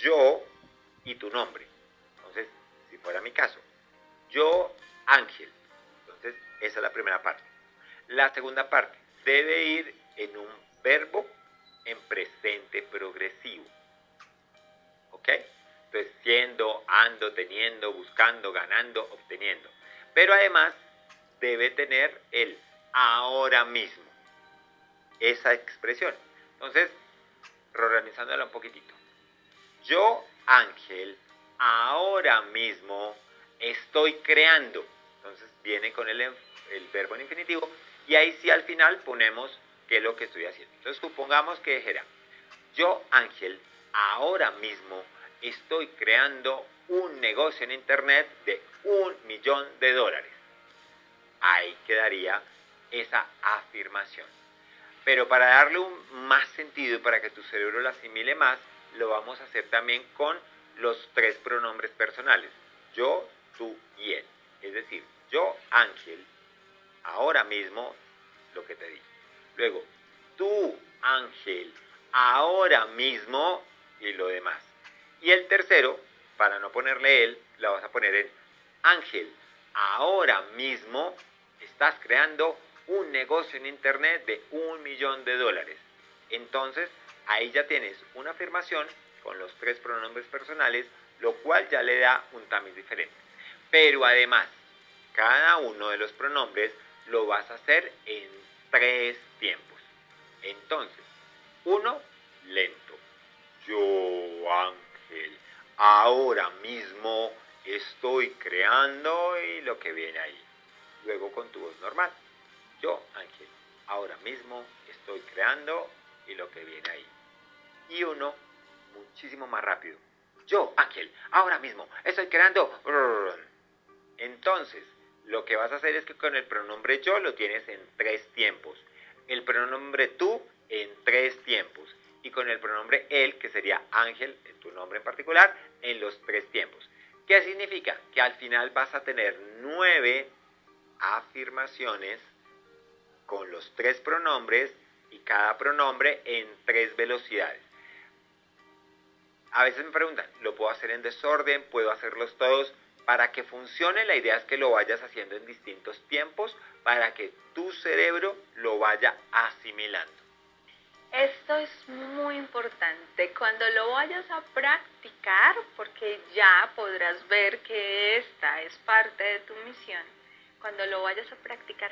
yo y tu nombre. Entonces, si fuera mi caso, yo, Ángel. Entonces, esa es la primera parte. La segunda parte debe ir en un verbo en presente progresivo. ¿Ok? Entonces, siendo, ando, teniendo, buscando, ganando, obteniendo. Pero además debe tener el ahora mismo. Esa expresión. Entonces, reorganizándola un poquitito. Yo, Ángel, ahora mismo estoy creando. Entonces viene con el, el verbo en infinitivo y ahí sí al final ponemos qué es lo que estoy haciendo. Entonces supongamos que dijera, yo Ángel, ahora mismo estoy creando un negocio en Internet de un millón de dólares. Ahí quedaría esa afirmación. Pero para darle un más sentido y para que tu cerebro lo asimile más, lo vamos a hacer también con los tres pronombres personales. Yo, tú y él. Es decir, yo, Ángel, ahora mismo, lo que te dije. Luego, tú, Ángel, ahora mismo y lo demás. Y el tercero, para no ponerle él, la vas a poner en Ángel, ahora mismo estás creando un negocio en Internet de un millón de dólares. Entonces, ahí ya tienes una afirmación con los tres pronombres personales, lo cual ya le da un tamiz diferente. Pero además, cada uno de los pronombres lo vas a hacer en tres tiempos. Entonces, uno, lento. Yo, Ángel, ahora mismo estoy creando y lo que viene ahí. Luego con tu voz normal. Yo, Ángel, ahora mismo estoy creando y lo que viene ahí. Y uno, muchísimo más rápido. Yo, Ángel, ahora mismo estoy creando. Entonces, lo que vas a hacer es que con el pronombre yo lo tienes en tres tiempos. El pronombre tú en tres tiempos. Y con el pronombre él, que sería Ángel, tu nombre en particular, en los tres tiempos. ¿Qué significa? Que al final vas a tener nueve afirmaciones con los tres pronombres y cada pronombre en tres velocidades. A veces me preguntan, ¿lo puedo hacer en desorden? ¿Puedo hacerlos todos? Para que funcione, la idea es que lo vayas haciendo en distintos tiempos para que tu cerebro lo vaya asimilando. Esto es muy importante. Cuando lo vayas a practicar, porque ya podrás ver que esta es parte de tu misión, cuando lo vayas a practicar,